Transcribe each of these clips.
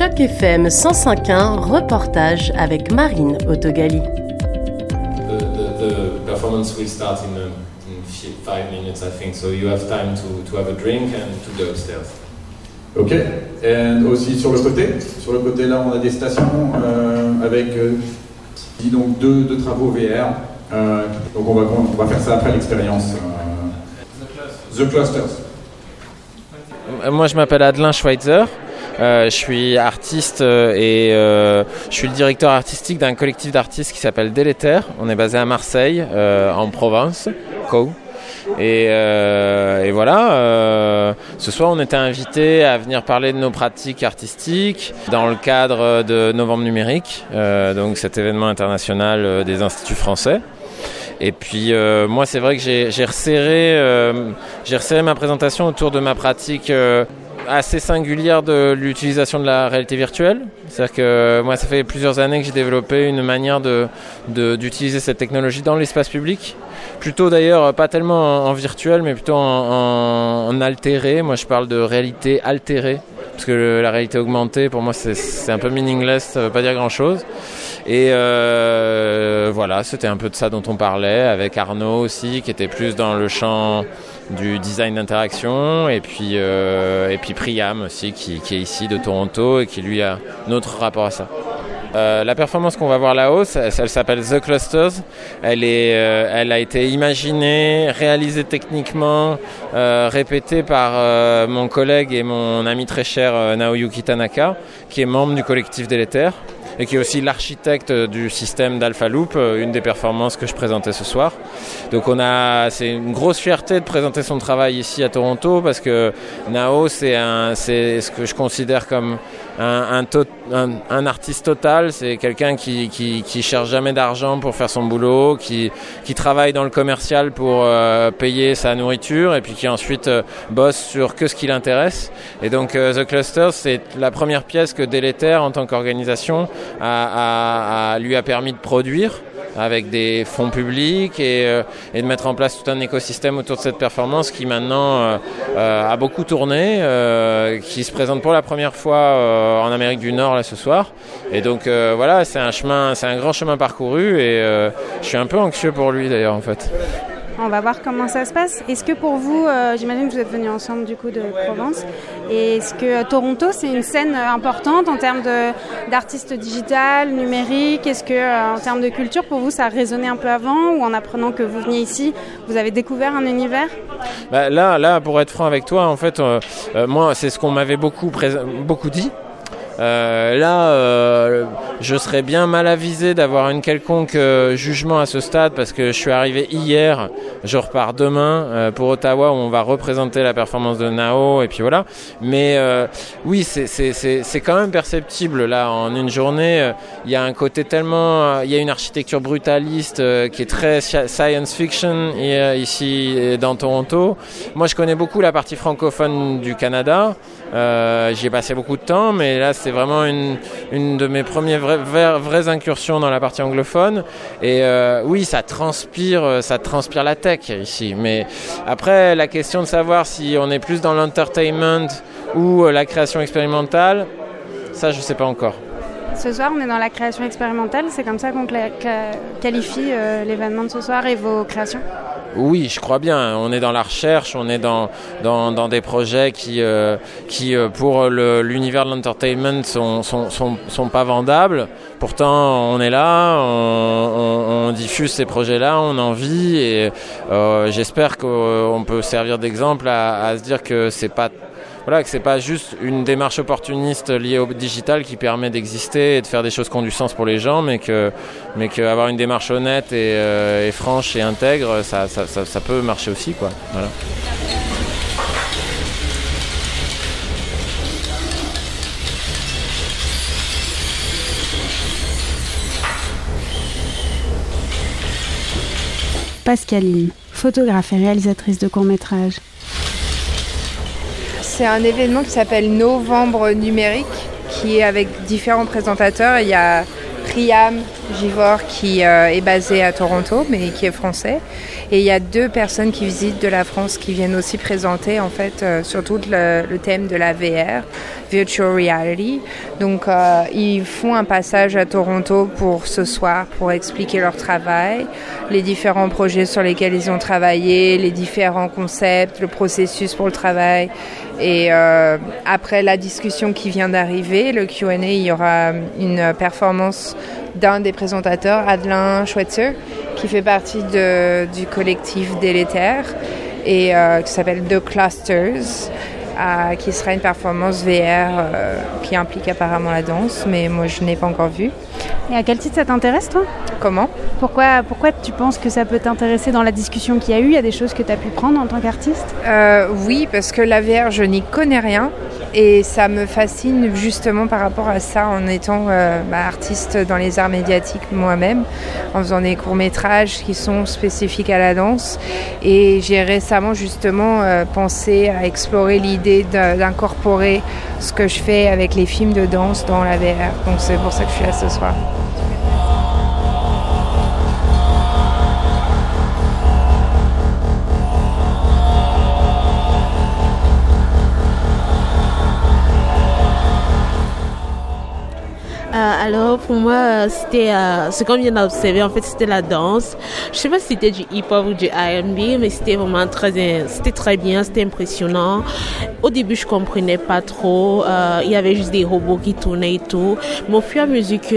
Choc FM 105.1, reportage avec Marine Autogali. The, the, the performance will start in, um, in fi- five minutes, I think. So you have time to, to have a drink and to go upstairs. Ok. Et aussi sur le côté, sur le côté là, on a des stations euh, avec euh, donc deux, deux travaux VR. Euh, donc on va, on va faire ça après l'expérience. euh, The Clusters. Moi, je m'appelle Adelin Schweitzer. Euh, je suis artiste euh, et euh, je suis le directeur artistique d'un collectif d'artistes qui s'appelle Délétère. On est basé à Marseille, en Provence, Co. Et, voilà, ce soir on était invité à venir parler de nos pratiques artistiques dans le cadre de Novembre Numérique, donc cet événement international des instituts français. Et puis moi c'est vrai que j'ai resserré, resserré ma présentation autour de ma pratique assez singulière de l'utilisation de la réalité virtuelle. C'est-à-dire que moi ça fait plusieurs années que j'ai développé une manière de de- d'utiliser cette technologie dans l'espace public. Plutôt d'ailleurs pas tellement en, virtuel mais plutôt en, altéré. Moi je parle de réalité altérée. Parce que la réalité augmentée, pour moi, c'est- un peu meaningless, ça veut pas dire grand-chose. Et euh, voilà, c'était un peu de ça dont on parlait, avec Arnaud aussi, qui était plus dans le champ du design d'interaction, et puis euh, et puis Priam aussi, qui, est ici de Toronto et qui lui a un autre rapport à ça. Euh, la performance qu'on va voir là-haut, elle s'appelle The Clusters. Elle, est, euh, elle a été imaginée, réalisée techniquement, répétée par mon collègue et mon ami très cher Naoyuki Tanaka, qui est membre du collectif Délétère et qui est aussi l'architecte du système d'Alpha Loop, euh, une des performances que je présentais ce soir. Donc on a, c'est une grosse fierté de présenter son travail ici à Toronto parce que Nao c'est un, c'est ce que je considère comme un, un, un- artiste total. C'est quelqu'un qui, qui, qui cherche jamais d'argent pour faire son boulot, qui, qui travaille dans le commercial pour euh, payer sa nourriture et puis qui ensuite euh, bosse sur que ce qui l'intéresse. Et donc euh, The Clusters, c'est la première pièce que Délétère en tant qu'organisation a, a- a- lui a permis de produire avec des fonds publics et, euh, et de mettre en place tout un écosystème autour de cette performance qui maintenant euh, euh, a beaucoup tourné, euh, qui se présente pour la première fois euh, en Amérique du Nord là ce soir. Et donc euh, voilà, c'est un chemin, c'est un grand chemin parcouru et je suis un peu anxieux pour lui d'ailleurs en fait. On va voir comment ça se passe. Est-ce que pour vous, euh, j'imagine que vous êtes venus ensemble du coup de Provence, est-ce que euh, Toronto c'est une scène euh, importante en termes d'artistes digital, numérique Est-ce que en termes de culture pour vous ça a résonné un peu avant ou en apprenant que vous veniez ici, vous avez découvert un univers? Bah, là, là, pour être franc avec toi, en fait, moi, c'est ce qu'on m'avait beaucoup, beaucoup dit. Euh, là, euh, je serais bien mal avisé d'avoir une quelconque euh, jugement à ce stade parce que je suis arrivé hier, je repars demain euh, pour Ottawa où on va représenter la performance de Nao et puis voilà. Mais euh, oui, c'est- quand même perceptible là en une journée. Il y a un côté tellement, il y a une architecture brutaliste qui est très sci- science fiction et, ici euh, dans Toronto. Moi, je connais beaucoup la partie francophone du Canada. J'y ai passé beaucoup de temps, mais là, c'est vraiment une, une de mes premières vraies, incursions dans la partie anglophone. Et euh, oui, ça transpire, euh, ça transpire la tech ici. Mais après, la question de savoir si on est plus dans l'entertainment ou euh, la création expérimentale, ça, je sais pas encore. Ce soir, on est dans la création expérimentale. C'est comme ça qu'on qualifie l'événement de ce soir et vos créations. Oui, je crois bien. On est dans la recherche, on est dans, dans, des projets qui, euh, qui euh, pour l'univers de l'entertainment, sont, sont, sont, pas vendables. Pourtant, on est là, on diffuse ces projets-là, on en vit et euh, j'espère qu'on peut servir d'exemple à, à se dire que c'est pas voilà, que c'est pas juste une démarche opportuniste liée au digital qui permet d'exister et de faire des choses qui ont du sens pour les gens, mais que, qu'avoir une démarche honnête et, euh, franche et intègre, ça peut marcher aussi, quoi. Voilà. Pascaline, photographe et réalisatrice de courts-métrages. C'est un événement qui s'appelle Novembre numérique, qui est avec différents présentateurs. Il y a Priam, Givor qui euh, est basé à Toronto mais qui est français. Et il y a deux personnes qui visitent de la France qui viennent aussi présenter en fait euh, surtout le, thème de la VR, Virtual Reality. Donc euh, ils font un passage à Toronto pour ce soir pour expliquer leur travail, les différents projets sur lesquels ils ont travaillé, les différents concepts, le processus pour le travail. Et euh, après la discussion qui vient d'arriver, le Q&A, il y aura une performance d'un des présentateurs, Adelin Schweitzer, qui fait partie de, du collectif Délétère et euh, qui s'appelle The Clusters, euh, qui sera une performance VR euh, qui implique apparemment la danse, mais moi je n'ai pas encore vu. Et à quel titre ça t'intéresse toi? Comment? Pourquoi, pourquoi tu penses que ça peut t'intéresser dans la discussion qu'il y a eu? Il y a des choses que tu as pu prendre en tant qu'artiste? Euh, Oui, parce que la VR, je n'y connais rien. Et ça me fascine justement par rapport à ça en étant euh, bah, artiste dans les arts médiatiques moi-même, en faisant des courts-métrages qui sont spécifiques à la danse. Et j'ai récemment justement euh, pensé à explorer l'idée d'incorporer ce que je fais avec les films de danse dans la VR. Donc c'est pour ça que je suis là ce soir. Alors pour moi, c'était euh, ce qu'on vient d'observer. En fait, c'était la danse. Je sais pas si c'était du hip-hop ou du R&B, mais c'était vraiment très, c'était très bien, c'était impressionnant. Au début, je comprenais pas trop. Euh, il y avait juste des robots qui tournaient et tout. Mais au fur et à mesure que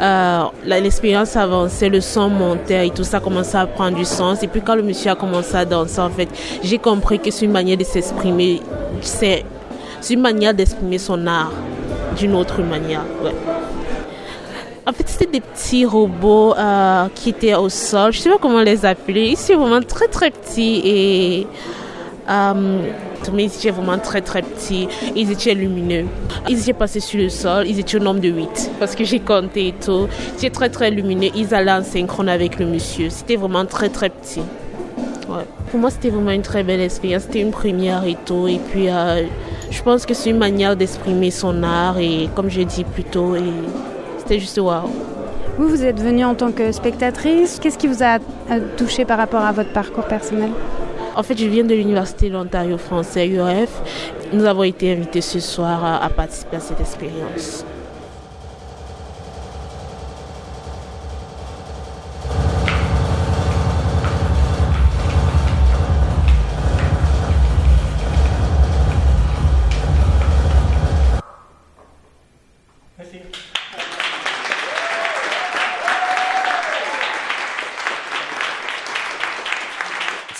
euh, l'expérience avançait, le son montait et tout ça commençait à prendre du sens. Et puis quand le monsieur a commencé à danser, en fait, j'ai compris que c'est une manière de s'exprimer. C'est une manière d'exprimer son art d'une autre manière. Ouais. En fait, c'était des petits robots euh, qui étaient au sol. Je sais pas comment les appeler. Ils étaient vraiment très très petits et euh, mais ils étaient vraiment très très petits. Ils étaient lumineux. Ils étaient passés sur le sol. Ils étaient au nombre de 8 parce que j'ai compté et tout. Ils étaient très très lumineux. Ils allaient en synchrone avec le monsieur. C'était vraiment très très petit. Ouais. Pour moi, c'était vraiment une très belle expérience. C'était une première et tout. Et puis, euh, je pense que c'est une manière d'exprimer son art. Et comme je dit plus tôt, et c'était juste waouh. Vous, vous êtes venue en tant que spectatrice. Qu'est-ce qui vous a touché par rapport à votre parcours personnel? En fait, je viens de l'Université de l'Ontario français, URF. Nous avons été invités ce soir à participer à cette expérience.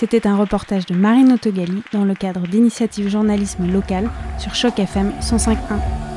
C'était un reportage de Marine Autogali dans le cadre d'initiatives journalisme local sur Choc FM 105.1.